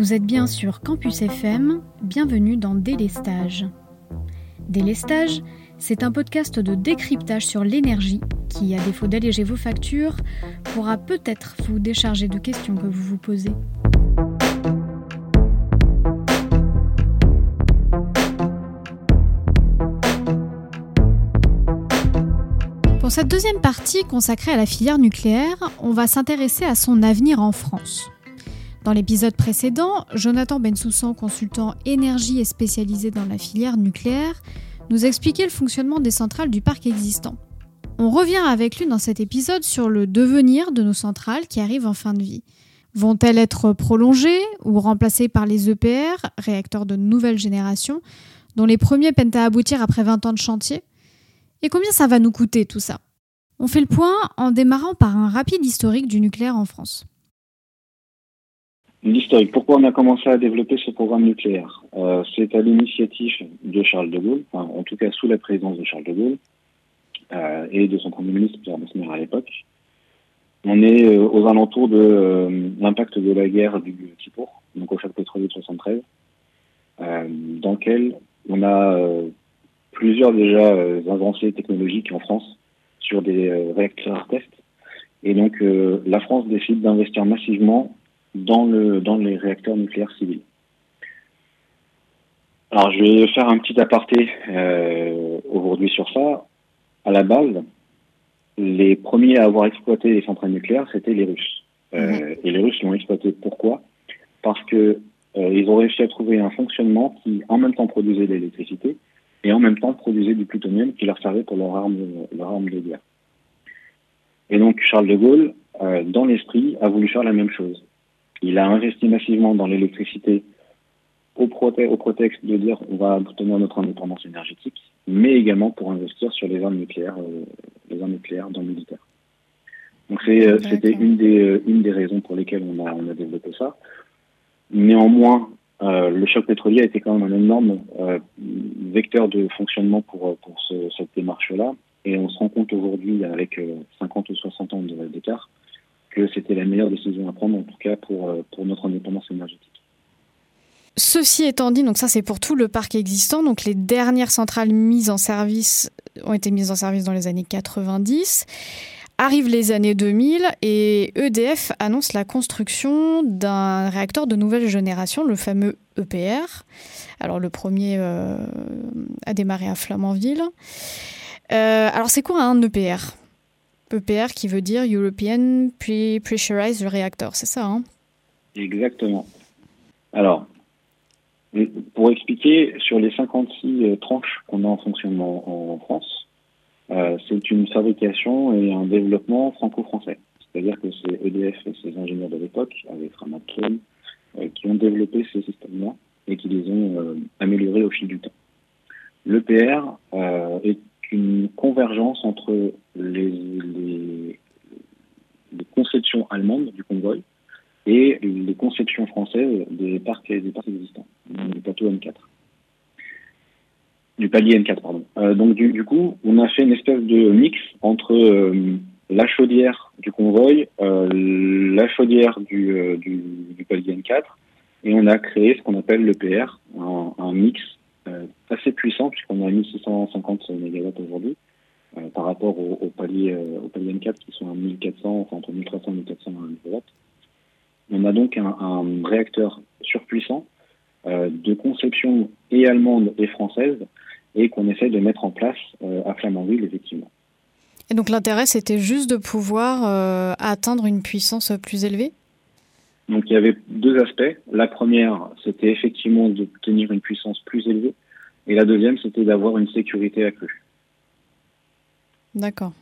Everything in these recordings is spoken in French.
Vous êtes bien sur Campus FM, bienvenue dans Délestage. Délestage, c'est un podcast de décryptage sur l'énergie qui, à défaut d'alléger vos factures, pourra peut-être vous décharger de questions que vous vous posez. Pour cette deuxième partie consacrée à la filière nucléaire, on va s'intéresser à son avenir en France. Dans l'épisode précédent, Jonathan Bensoussan, consultant énergie et spécialisé dans la filière nucléaire, nous expliquait le fonctionnement des centrales du parc existant. On revient avec lui dans cet épisode sur le devenir de nos centrales qui arrivent en fin de vie. Vont-elles être prolongées ou remplacées par les EPR, réacteurs de nouvelle génération, dont les premiers peinent à aboutir après 20 ans de chantier? Et combien ça va nous coûter tout ça? On fait le point en démarrant par un rapide historique du nucléaire en France. L'historique, pourquoi on a commencé à développer ce programme nucléaire euh, C'est à l'initiative de Charles de Gaulle, en tout cas sous la présidence de Charles de Gaulle euh, et de son premier ministre Pierre Mesmer à l'époque. On est euh, aux alentours de l'impact de la guerre du Tipour, donc au choc pétrolier de 73, dans lequel on a plusieurs déjà euh, avancées technologiques en France sur des euh, réacteurs test. Et donc euh, la France décide d'investir massivement dans, le, dans les réacteurs nucléaires civils. Alors je vais faire un petit aparté aujourd'hui sur ça. À la base, les premiers à avoir exploité les centrales nucléaires, c'était les Russes. Mhm. Et les Russes l'ont exploité. Pourquoi? Parce que ils ont réussi à trouver un fonctionnement qui, en même temps, produisait de l'électricité et en même temps produisaient du plutonium qui leur servait pour leur arme, leur arme de guerre. Et donc Charles de Gaulle, euh, dans l'esprit, a voulu faire la même chose. Il a investi massivement dans l'électricité au, au, prétexte de dire on va obtenir notre indépendance énergétique, mais également pour investir sur les armes nucléaires, euh, les armes nucléaires dans le militaire. Donc euh, c'était une des, une des raisons pour lesquelles on a, on a développé ça. Néanmoins, euh, le choc pétrolier a été quand même un énorme euh, vecteur de fonctionnement pour, pour ce, cette démarche-là. Et on se rend compte aujourd'hui, avec 50 euh, ou 60 ans d'écart, que c'était la meilleure décision à prendre, en tout cas pour, pour notre indépendance énergétique. Ceci étant dit, donc ça c'est pour tout le parc existant. Donc les dernières centrales mises en service ont été mises en service dans les années 90. Arrivent les années 2000 et EDF annonce la construction d'un réacteur de nouvelle génération, le fameux EPR. Alors le premier euh, a démarré à Flamanville. Euh, alors c'est quoi un EPR EPR qui veut dire European Pre-Pressurized Reactor, c'est ça hein? Exactement. Alors, pour expliquer, sur les 56 euh, tranches qu'on a en fonctionnement en France, euh, c'est une fabrication et un développement franco-français. C'est-à-dire que c'est EDF et ses ingénieurs de l'époque, avec Ramatlon, euh, qui ont développé ces systèmes-là et qui les ont euh, améliorés au fil du temps. L'EPR est une convergence entre les, les, conceptions allemandes du convoi et les conceptions françaises des parcs, existants, du plateau M4 du palier N4, pardon. Euh, donc du, coup, on a fait une espèce de mix entre euh, la chaudière du convoi, euh, la chaudière du, palier N4, et on a créé ce qu'on appelle l'EPR, un, un mix assez puissant, puisqu'on a 1650 MW aujourd'hui, rapport au, palier, au palier N4 qui sont à 1400, enfin entre 1300 et 1400 MW. On a donc un, un réacteur surpuissant de conception et allemande et française, et qu'on essaie de mettre en place euh, à Flamanville, effectivement. Et donc l'intérêt, c'était juste de pouvoir euh, atteindre une puissance plus élevée? Donc il y avait deux aspects. La première, c'était effectivement d'obtenir une puissance plus élevée, et la deuxième, c'était d'avoir une sécurité accrue. D'accord.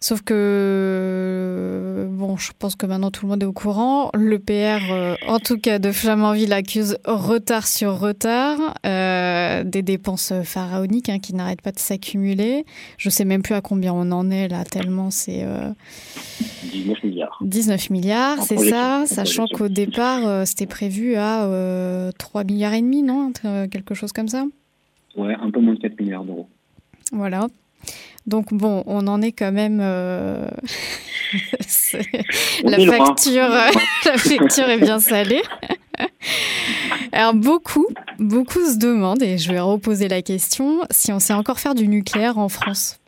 Sauf que, bon, je pense que maintenant tout le monde est au courant. Le PR, euh, en tout cas de Flamanville, accuse retard sur retard, euh, des dépenses pharaoniques hein, qui n'arrêtent pas de s'accumuler. Je sais même plus à combien on en est là, tellement c'est... 19 euh, milliards. 19 milliards, c'est ça, sachant qu'au départ, c'était prévu à 3 milliards et demi, non? Quelque chose comme ça? Ouais, un peu moins de 4 milliards d'euros. Voilà. Donc bon, on en est quand même. Euh, la facture, la facture est bien salée. Alors beaucoup, beaucoup se demandent, et je vais reposer la question, si on sait encore faire du nucléaire en France.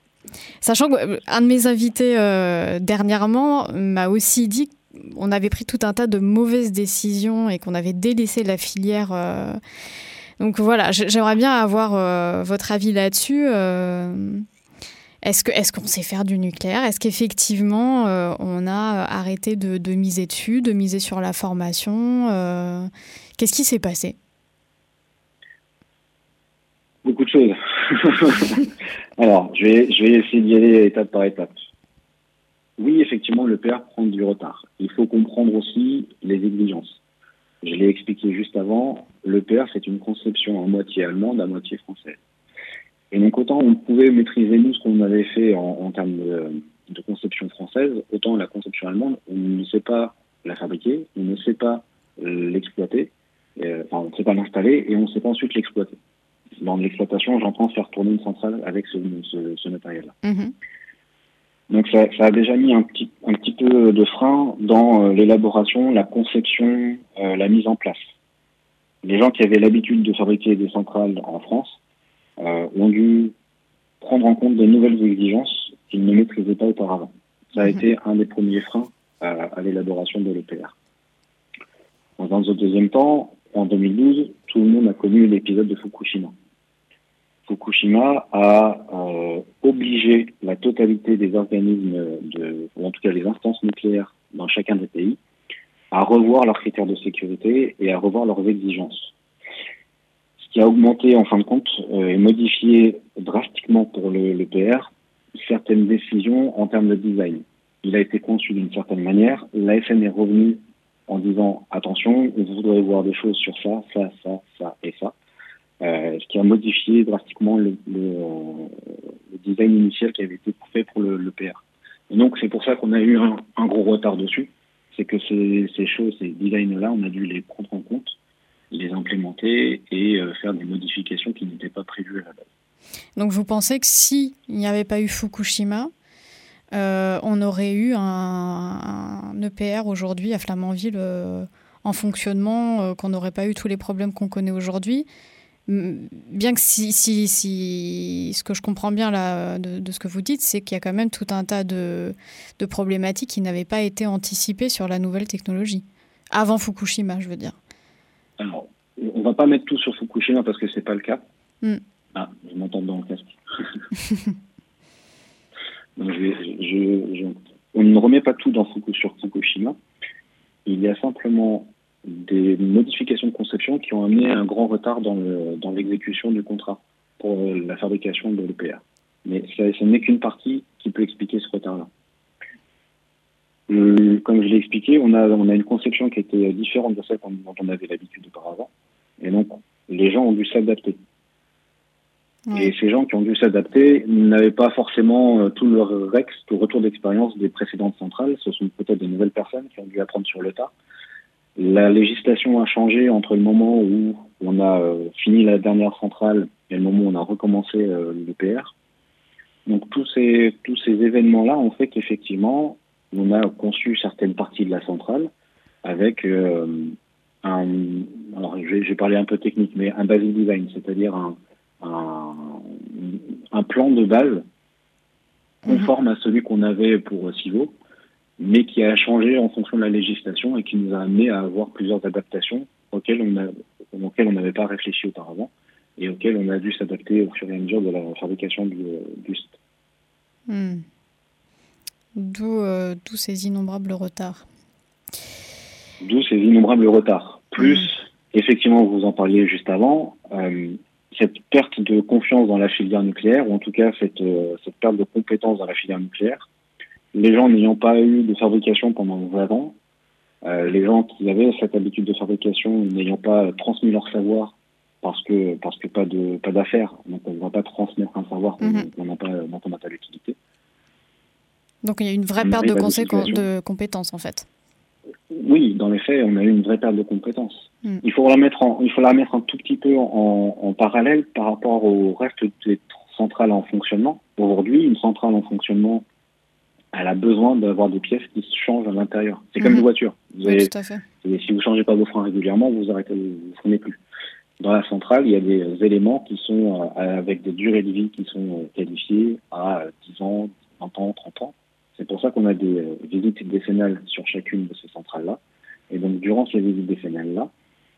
Sachant qu'un euh, de mes invités euh, dernièrement m'a aussi dit qu'on avait pris tout un tas de mauvaises décisions et qu'on avait délaissé la filière. Euh. Donc voilà, j'aimerais bien avoir votre avis là-dessus. Est-ce qu'on est sait faire du nucléaire? Est-ce qu'effectivement on a arrêté de, miser dessus, de miser sur la formation Qu'est-ce qui s'est passé? Beaucoup de choses. Alors, je vais, je vais essayer d'y aller étape par étape. Oui, effectivement, le PR prend du retard. Il faut comprendre aussi les exigences. Je l'ai expliqué juste avant, le PR, c'est une conception à moitié allemande, à moitié française. Et donc, autant on pouvait maîtriser, nous, ce qu'on avait fait en, termes de, conception française, autant la conception allemande, on ne sait pas la fabriquer, on ne sait pas l'exploiter, euh, enfin, on ne sait pas l'installer et on ne sait pas ensuite l'exploiter dans l'exploitation, j'entends faire tourner une centrale avec ce, ce, matériel-là. Mhm. Donc ça, ça, a déjà mis un petit, un petit peu de frein dans euh, l'élaboration, la conception, euh, la mise en place. Les gens qui avaient l'habitude de fabriquer des centrales en France ont dû prendre en compte de nouvelles exigences qu'ils ne maîtrisaient pas auparavant. Ça a mhm. été un des premiers freins à l'élaboration de l'EPR. Dans un deuxième temps, en 2012, tout le monde a connu l'épisode de Fukushima. Fukushima a euh, obligé la totalité des organismes, de, ou en tout cas les instances nucléaires dans chacun des pays, à revoir leurs critères de sécurité et à revoir leurs exigences. Qui a augmenté en fin de compte euh, et modifié drastiquement pour le, le PR certaines décisions en termes de design. Il a été conçu d'une certaine manière. La FN est revenue en disant attention, vous voudrez voir des choses sur ça, ça, ça, ça et ça. Euh, ce qui a modifié drastiquement le, le, design initial qui avait été fait pour le, le PR. Et donc c'est pour ça qu'on a eu un, un, gros retard dessus. C'est que ces, ces choses, ces designs-là, on a dû les prendre et euh, faire des modifications qui n'étaient pas prévues à la base. Donc vous pensez que s'il n'y avait pas eu Fukushima, euh, on aurait eu un, un EPR aujourd'hui à Flamanville euh, en fonctionnement, euh, qu'on n'aurait pas eu tous les problèmes qu'on connaît aujourd'hui? Bien que si, si, si, ce que je comprends bien là, de, ce que vous dites, c'est qu'il y a quand même tout un tas de, de problématiques qui n'avaient pas été anticipées sur la nouvelle technologie. Avant Fukushima, je veux dire. Alors, va pas mettre tout sur Fukushima parce que c'est pas le cas. Hmm. Ah, je m'entends dans le casque. je, on ne remet pas tout dans sur Fukushima. Il y a simplement des modifications de conception qui ont amené un grand retard dans, dans l'exécution du contrat pour la fabrication de l'EPR. Mais ce n'est qu'une partie qui peut expliquer ce retard-là. Euh, comme je l'ai expliqué, on a, on a une conception qui était différente de celle dont on avait l'habitude auparavant. Et donc, les gens ont dû s'adapter. Et ces gens qui ont dû s'adapter n'avaient pas forcément euh, tout leur rex, tout retour d'expérience des précédentes centrales. Ce sont peut-être de nouvelles personnes qui ont dû apprendre sur le tas. La législation a changé entre le moment où on a euh, fini la dernière centrale et le moment où on a recommencé euh, le PR. Donc tous ces, tous ces événements-là ont fait qu'effectivement, on a conçu certaines parties de la centrale avec euh, un, alors je vais, parler un peu technique, mais un basic design, c'est-à-dire un, un, un, plan de base conforme à celui qu'on avait pour Civo, mais qui a changé en fonction de la législation et qui nous a amené à avoir plusieurs adaptations auxquelles on auxquelles on n'avait pas réfléchi auparavant et auxquelles on a dû s'adapter au fur et à mesure de la fabrication du, buste. Hmm. Euh, d'où ces innombrables retards. D'où ces innombrables retards. Plus, hmm. effectivement, vous en parliez juste avant, euh, cette perte de confiance dans la filière nucléaire, ou en tout cas cette, euh, cette perte de compétences dans la filière nucléaire, les gens n'ayant pas eu de fabrication pendant 20 ans, euh, les gens qui avaient cette habitude de fabrication n'ayant pas transmis leur savoir parce que parce que pas de pas d'affaires, donc on ne va pas transmettre un savoir qu'on n'a pas dont on n'a pas l'utilité. Donc il y a une vraie perte de, de, compétences en fait. Oui, dans les faits, on a eu une vraie perte de compétences. Hmm. Il faut la mettre en, il faut la mettre un tout petit peu en, en parallèle par rapport au reste des centrales en fonctionnement. Aujourd'hui, une centrale en fonctionnement elle a besoin d'avoir des pièces qui se changent à l'intérieur. C'est comme une voiture. Vous oui, tout à fait. Si vous changez pas vos freins régulièrement, vous arrêtez, vous freinez plus. Dans la centrale, il y a des éléments qui sont avec des durées de vie qui sont qualifiées à 10 ans, 20 ans, 30 ans. C'est pour ça qu'on a des visites décennales sur chacune de ces centrales-là. Et donc, durant ces visites décennales-là,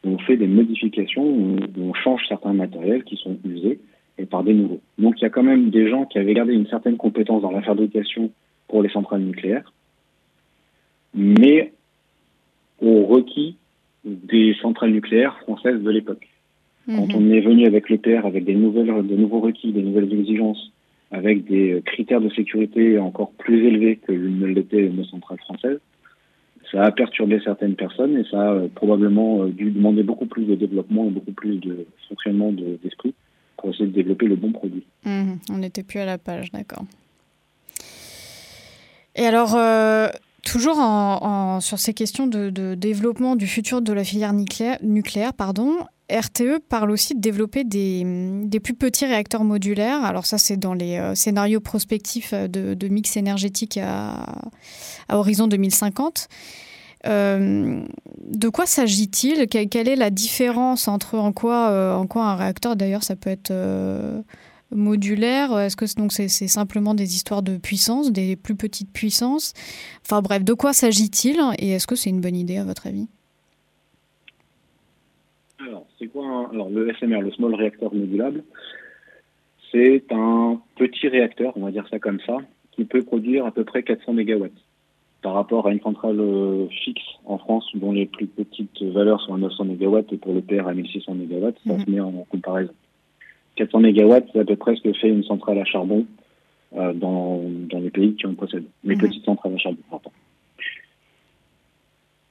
on fait des modifications, on change certains matériels qui sont usés et par des nouveaux. Donc il y a quand même des gens qui avaient gardé une certaine compétence dans la fabrication pour les centrales nucléaires, mais au requis des centrales nucléaires françaises de l'époque. Quand mhm. on est venu avec l'EPR, avec des, nouvelles, de nouveaux requis, des nouvelles exigences, avec des critères de sécurité encore plus élevés que ne l'étaient nos centrales françaises, ça a perturbé certaines personnes et ça a euh, probablement euh, dû demander beaucoup plus de développement et beaucoup plus de fonctionnement d'esprit pour essayer de développer le bon produit. Mmh, on n'était plus à la page, d'accord. Et alors, euh, toujours sur ces questions de, développement du futur de la filière nucléaire, nucléaire pardon, RTE parle aussi de développer des, plus petits réacteurs modulaires. Alors ça, c'est dans les scénarios prospectifs de, de mix énergétique à, horizon 2050. Euh, de quoi s'agit-il? Quelle est la différence entre en quoi, euh, un réacteur, d'ailleurs, ça peut être euh, modulaire? Est-ce que donc c'est simplement des histoires de puissance, des plus petites puissances? Enfin bref, de quoi s'agit-il? Et est-ce que c'est une bonne idée à votre avis? Alors, c'est quoi Alors, le SMR, le Small Reactor Modulable, c'est un petit réacteur, on va dire ça comme ça, qui peut produire à peu près 400 MW par rapport à une centrale euh, fixe en France dont les plus petites valeurs sont à 900 MW et pour le PR à 1600 MW, ça mhm. se met en comparaison. 400 MW, c'est à peu près ce que fait une centrale à charbon euh, dans, dans les pays qui en possèdent. Les mhm. petites centrales à charbon, pardon.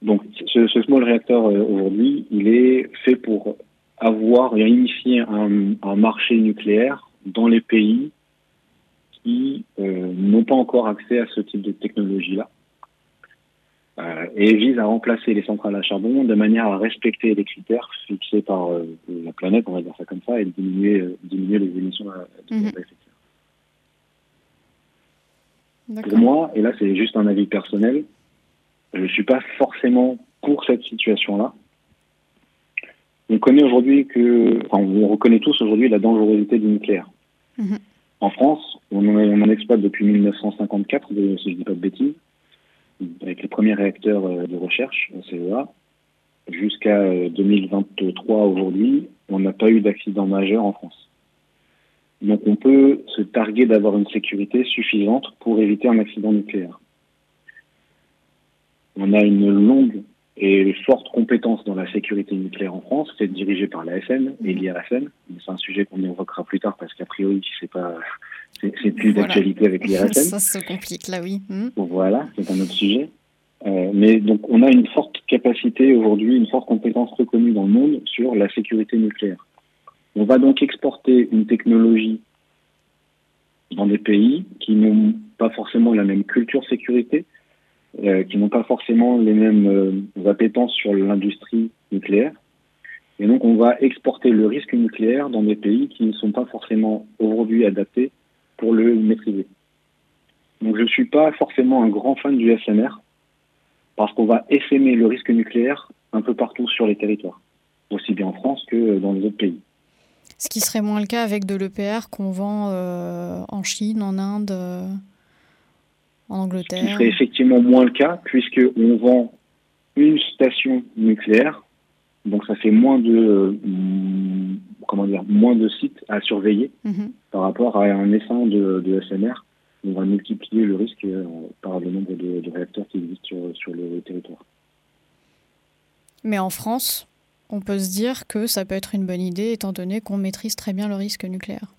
Donc, ce, ce small reactor euh, aujourd'hui, il est fait pour avoir et initier un, un marché nucléaire dans les pays qui euh, n'ont pas encore accès à ce type de technologie-là euh, et vise à remplacer les centrales à charbon de manière à respecter les critères fixés par euh, la planète, on va dire ça comme ça, et diminuer, euh, diminuer les émissions de gaz à effet de serre. Pour moi, et là c'est juste un avis personnel, je ne suis pas forcément pour cette situation-là. On connaît aujourd'hui que, enfin, on reconnaît tous aujourd'hui la dangerosité du nucléaire. Mhm. En France, on en, on en, exploite depuis 1954, si je ne dis pas de bêtises avec les premiers réacteurs euh, de recherche CEA. Jusqu'à 2023 euh, aujourd'hui, on n'a pas eu d'accident majeur en France. Donc on peut se targuer d'avoir une sécurité suffisante pour éviter un accident nucléaire. On a une longue et forte compétence dans la sécurité nucléaire en France, c'est dirigé par l'ASN et l'IRSN. C'est un sujet qu'on évoquera plus tard parce qu'a priori, c'est pas c'est plus d'actualité avec l'IRSN. Ça se complique là, oui. Hmm. Voilà, c'est un autre sujet. Euh, mais donc, on a une forte capacité aujourd'hui, une forte compétence reconnue dans le monde sur la sécurité nucléaire. On va donc exporter une technologie dans des pays qui n'ont pas forcément la même culture sécurité, euh, qui n'ont pas forcément les mêmes euh, sur l'industrie nucléaire. Et donc, on va exporter le risque nucléaire dans des pays qui ne sont pas forcément aujourd'hui adaptés pour le maîtriser. Donc je ne suis pas forcément un grand fan du SMR parce qu'on va essaimer le risque nucléaire un peu partout sur les territoires, aussi bien en France que dans les autres pays. Ce qui serait moins le cas avec de l'EPR qu'on vend euh, en Chine, en Inde, euh, en Angleterre. Ce qui serait effectivement moins le cas puisqu'on vend une station nucléaire, donc ça fait moins de, euh, comment dire, moins de sites à surveiller mhm. par rapport à un essaim de, de, SMR. On va multiplier le risque euh, par le nombre de, réacteurs qui existent sur, le territoire. Mais en France, on peut se dire que ça peut être une bonne idée étant donné qu'on maîtrise très bien le risque nucléaire.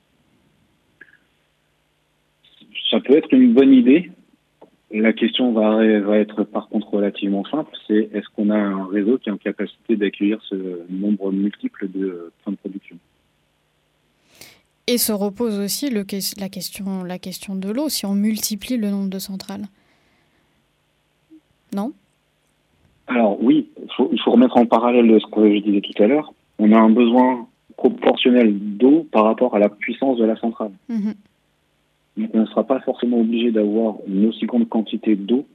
Ça peut être une bonne idée. La question va, va être par contre relativement simple, c'est est-ce qu'on a un réseau qui est en capacité d'accueillir ce nombre multiple de points de production? Et se repose aussi le, la, question, la question de l'eau, si on multiplie le nombre de centrales. Non? Alors oui, il faut, remettre en parallèle ce que je disais tout à l'heure. On a un besoin proportionnel d'eau par rapport à la puissance de la centrale. Mhm. Donc on ne sera pas forcément obligé d'avoir une aussi grande quantité d'eau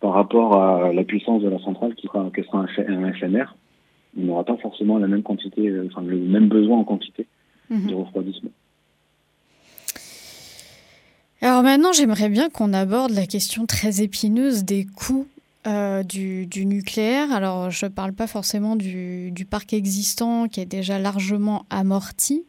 par rapport à la puissance de la centrale qui sera, un, FMR. On n'aura pas forcément la même quantité, euh, enfin le même besoin en quantité de mhm. refroidissement. Alors maintenant, j'aimerais bien qu'on aborde la question très épineuse des coûts euh, du, nucléaire. Alors, je ne parle pas forcément du, parc existant qui est déjà largement amorti.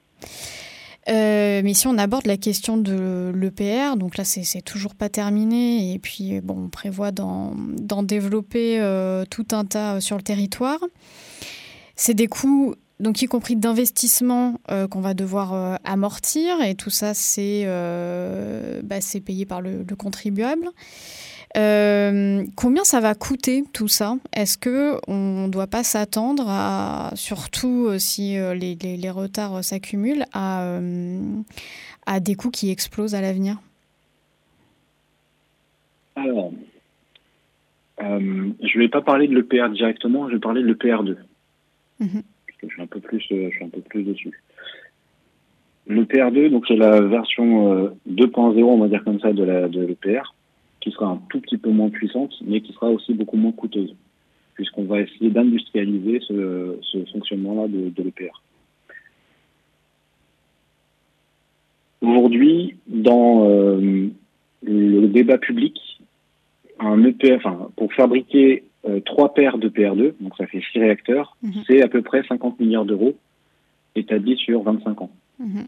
Euh, mais si on aborde la question de l'EPR, donc là c'est toujours pas terminé, et puis bon, on prévoit d'en développer euh, tout un tas sur le territoire. C'est des coûts, donc y compris d'investissement, qu'on va devoir amortir, et tout ça c'est bah, payé par le contribuable. Euh, combien ça va coûter tout ça? Est-ce que on ne doit pas s'attendre à, surtout euh, si euh, les, les, retards s'accumulent, à, à des coûts qui explosent à l'avenir? Alors, je ne vais pas parler de l'EPR directement, je vais parler de l'EPR2. Mhm. Parce que je suis un peu plus, je suis un peu plus dessus. L'EPR2, donc c'est la version 2.0, on va dire comme ça, de l'EPR qui sera un tout petit peu moins puissante, mais qui sera aussi beaucoup moins coûteuse, puisqu'on va essayer d'industrialiser ce, fonctionnement-là de, l'EPR. Aujourd'hui, dans euh, le débat public, un EPR, enfin, pour fabriquer euh, trois paires de PR2, donc ça fait six réacteurs, mhm. c'est à peu près 50 milliards d'euros établis sur 25 ans. Mhm.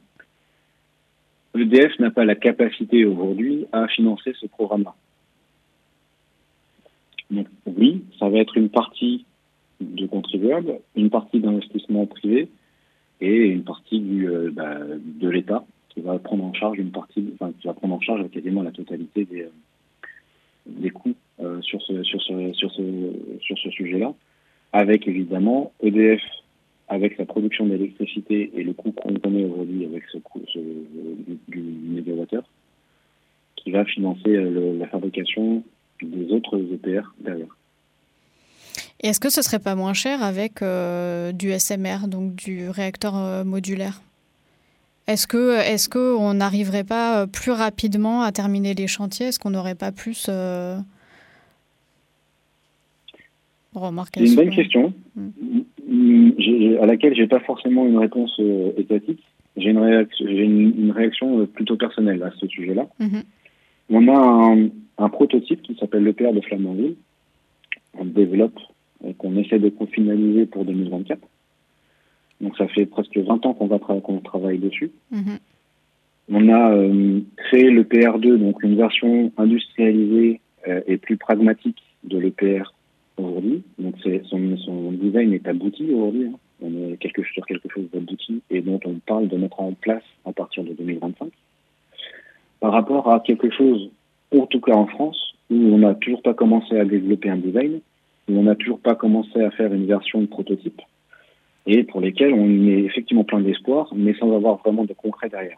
L'EDF n'a pas la capacité aujourd'hui à financer ce programme-là. Donc oui, ça va être une partie de contribuables, une partie d'investissement privé et une partie du, euh, bah, de l'État qui va prendre en charge une partie, enfin, qui va prendre en charge quasiment la totalité des, euh, des coûts euh, sur ce, sur ce, sur ce, sur ce sujet-là, avec évidemment EDF avec la production d'électricité et le coût qu'on connaît aujourd'hui avec ce coût du, mégawattheure, qui va financer la fabrication des autres EPR derrière. Et est-ce que ce serait pas moins cher avec euh, du SMR, donc du réacteur euh, modulaire? Est-ce que est-ce qu'on n'arriverait pas euh, plus rapidement à terminer les chantiers? Est-ce qu'on n'aurait pas plus C'est une bonne question hmm. à laquelle j'ai pas forcément une réponse étatique. J'ai une, une, réaction plutôt personnelle à ce sujet-là. Mhm. On a un, un prototype qui s'appelle l'EPR de Flamanville. On développe et qu'on essaie de finaliser pour 2024. Donc ça fait presque 20 ans qu'on va qu'on travaille dessus. Mm-hmm. On a euh, créé l'EPR 2, donc une version industrialisée euh, et plus pragmatique de l'EPR aujourd'hui. Donc son, son, design est abouti aujourd'hui. Hein. On est quelque, sur quelque chose d'abouti et dont on parle de mettre en place à partir de 2025. Par rapport à quelque chose en tout cas en France, où on n'a toujours pas commencé à développer un design, où on n'a toujours pas commencé à faire une version de prototype, et pour lesquels on est effectivement plein d'espoir, mais sans avoir vraiment de concret derrière.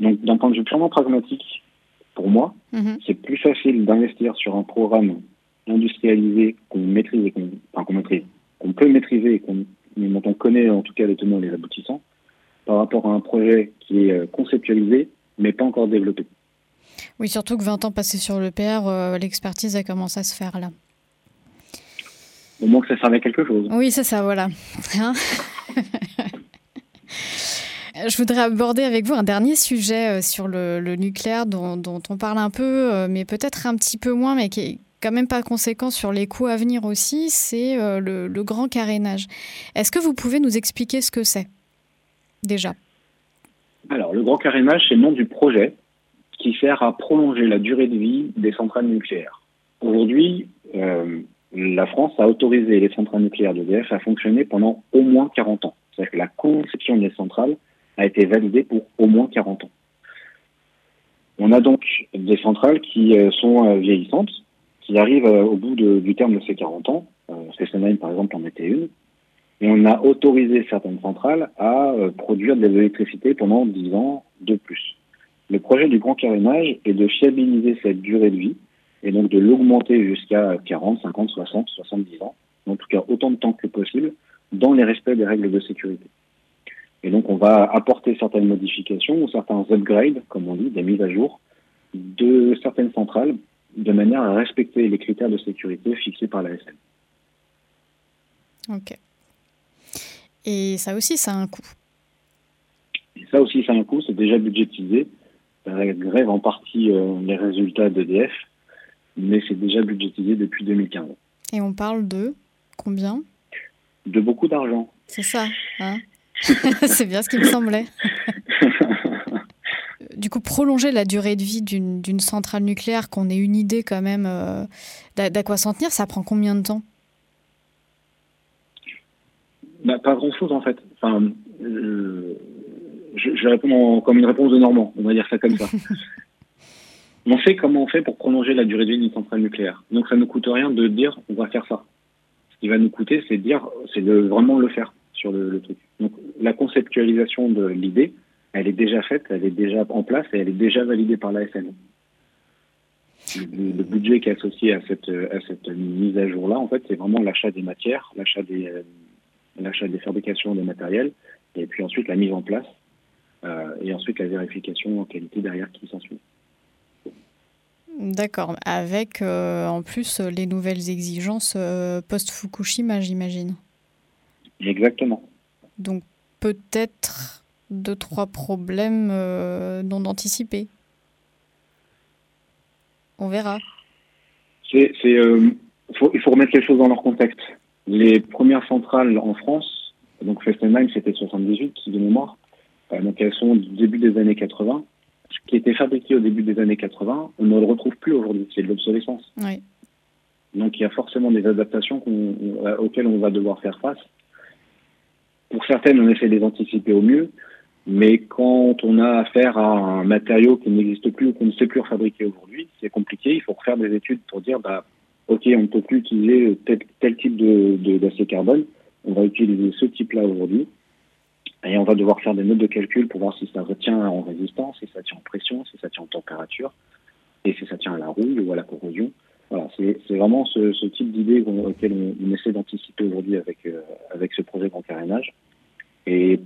Donc d'un point de vue purement pragmatique, pour moi, mhm. c'est plus facile d'investir sur un programme industrialisé qu'on maîtrise, qu'on enfin, maîtrise, qu'on peut maîtriser et qu'on, dont on connaît en tout cas les tenants et les aboutissants, par rapport à un projet qui est euh, conceptualisé mais pas encore développé. Oui, surtout que 20 ans passés sur le PR, euh, l'expertise a commencé à se faire là. Au moins que ça servait à quelque chose. Oui, c'est ça, voilà. Hein Je voudrais aborder avec vous un dernier sujet euh, sur le, nucléaire dont, on parle un peu, euh, mais peut-être un petit peu moins, mais qui est quand même pas conséquent sur les coûts à venir aussi, c'est le, le grand carénage. Est-ce que vous pouvez nous expliquer ce que c'est déjà? Alors, le grand carénage, c'est le nom du projet qui sert à prolonger la durée de vie des centrales nucléaires. Aujourd'hui, euh, la France a autorisé les centrales nucléaires d'EDF à fonctionner pendant au moins 40 ans. C'est-à-dire que la conception des centrales a été validée pour au moins 40 ans. On a donc des centrales qui euh, sont euh, vieillissantes, qui arrivent au bout du terme de ces 40 ans. Fessenheim, par exemple, en était une. On a autorisé certaines centrales à produire de l'électricité pendant 10 ans de plus. Le projet du grand carénage est de fiabiliser cette durée de vie et donc de l'augmenter jusqu'à 40, 50, 60, 70 ans, en tout cas autant de temps que possible, dans les respects des règles de sécurité. Et donc, on va apporter certaines modifications ou certains upgrades, comme on dit, des mises à jour de certaines centrales de manière à respecter les critères de sécurité fixés par la SN. Ok. Et ça aussi, ça a un coût. Et ça aussi, ça a un coût, c'est déjà budgétisé. Ça grève en partie euh, les résultats d'EDF, mais c'est déjà budgétisé depuis 2015. Et on parle de combien? De beaucoup d'argent. C'est ça, hein? C'est bien ce qui me semblait. du coup, prolonger la durée de vie d'une centrale nucléaire, qu'on ait une idée quand même euh, d'à quoi s'en tenir, ça prend combien de temps? Bah, Pas grand-chose en fait. Enfin, euh, je, réponds comme une réponse de Normand, on va dire ça comme ça. on sait comment on fait pour prolonger la durée de vie d'une centrale nucléaire. Donc ça ne coûte rien de dire on va faire ça. Ce qui va nous coûter, c'est de dire, c'est de vraiment le faire sur le, truc. Donc la conceptualisation de l'idée, elle est déjà faite, elle est déjà en place et elle est déjà validée par la SNE. Le, budget qui est associé à cette, à cette mise à jour-là, en fait, c'est vraiment l'achat des matières, l'achat des, euh, l'achat des fabrications des matériels, et puis ensuite la mise en place, euh, et ensuite la vérification en qualité derrière qui s'ensuit. D'accord, avec euh, en plus les nouvelles exigences euh, post-Fukushima, j'imagine. Exactement. Donc peut-être deux, trois problèmes non anticipés. On verra. C'est, il faut remettre les choses dans leur contexte. Les premières centrales en France, donc Fessenheim, c'était 78 de mémoire, euh, donc elles sont du début des années 80. Ce qui était fabriqué au début des années 80, on ne le retrouve plus aujourd'hui, c'est de l'obsolescence. Oui. Donc il y a forcément des adaptations euh, auxquelles on va devoir faire face. Pour certaines, on essaie de les anticiper au mieux, mais quand on a affaire à un matériau qui n'existe plus ou qu'on ne sait plus refabriquer aujourd'hui, c'est compliqué. Il faut refaire des études pour dire, bah, OK, on ne peut plus utiliser tel, tel type d'acier de, carbone, on va utiliser ce type-là aujourd'hui. Et on va devoir faire des notes de calcul pour voir si ça retient en résistance, si ça tient en pression, si ça tient en température, et si ça tient à la rouille ou à la corrosion. Voilà, c'est vraiment ce, ce type d'idée auquel on, essaie d'anticiper aujourd'hui avec, euh, avec ce projet grand carénage. Et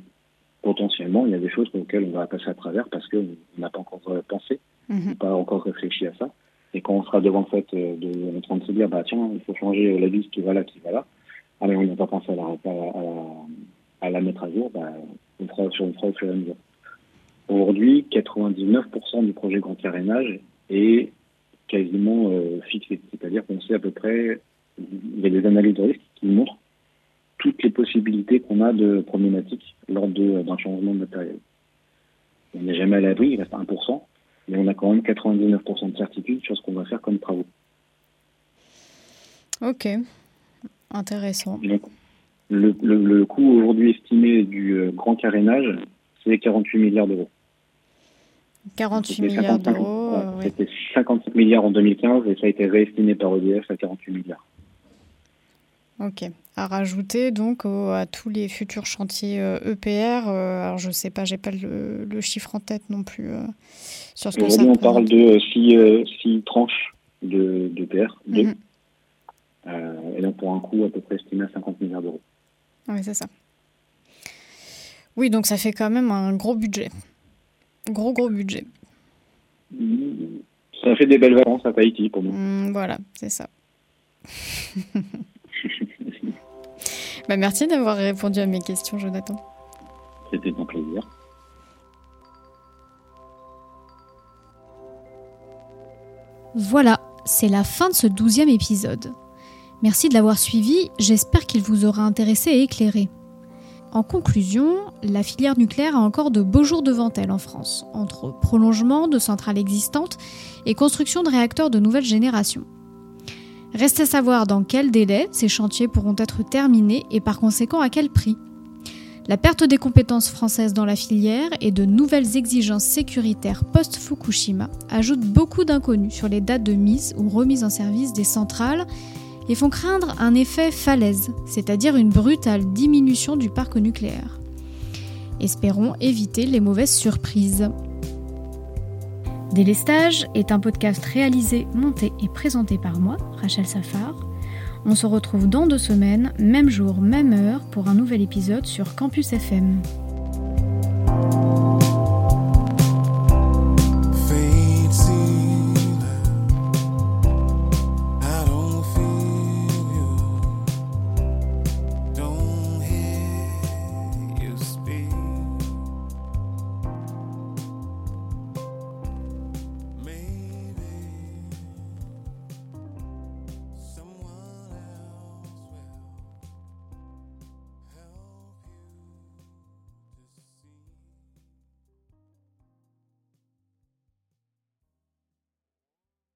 potentiellement, il y a des choses auxquelles on va passer à travers parce qu'on n'a pas encore pensé, mm pas encore réfléchi à ça. Et quand on sera devant le fait euh, de, en train de se dire, bah tiens, il faut changer la vis qui va là, qui va là, mais on n'a pas pensé à la, à, à, la, mettre à jour, bah, on fera sur une fera au fur et à mesure. Aujourd'hui, 99% du projet grand carénage est quasiment euh, fixé. C'est-à-dire qu'on sait à peu près, il y a des analyses de risque qui montrent toutes les possibilités qu'on a de problématiques lors d'un changement de matériel. On n'est jamais à l'abri, il reste 1% mais on a quand même 99% de certitude sur ce qu'on va faire comme travaux. Ok, intéressant. le, coût aujourd'hui estimé du euh, grand carénage, c'est 48 milliards d'euros. 48 milliards d'euros. C'était 55 milliards en 2015 et ça a été réestimé par EDF à 48 milliards. Ok. À rajouter donc à tous les futurs chantiers EPR. Euh, e euh, alors je sais pas, j'ai pas le, chiffre en tête non plus euh, sur ce que ça. on parle de 6 tranches de d'EPR, de, mhm. et donc pour un coût à peu près estimé à 50 milliards d'euros. Oui, c'est ça. Oui, donc ça fait quand même un gros budget. Gros, gros budget. Ça fait des belles vacances à Tahiti pour nous. Mmh, voilà, c'est ça. Bah, merci d'avoir répondu à mes questions, Jonathan. C'était un plaisir. Voilà, c'est la fin de ce douzième épisode. Merci de l'avoir suivi, j'espère qu'il vous aura intéressé et éclairé. En conclusion, la filière nucléaire a encore de beaux jours devant elle en France, entre prolongement de centrales existantes et construction de réacteurs de nouvelle génération. Reste à savoir dans quel délai ces chantiers pourront être terminés et par conséquent à quel prix. La perte des compétences françaises dans la filière et de nouvelles exigences sécuritaires post-Fukushima ajoutent beaucoup d'inconnus sur les dates de mise ou remise en service des centrales et font craindre un effet falaise, c'est-à-dire une brutale diminution du parc nucléaire. Espérons éviter les mauvaises surprises. Délestage est un podcast réalisé, monté et présenté par moi, Rachel Safar. On se retrouve dans deux semaines, même jour, même heure, pour un nouvel épisode sur Campus FM.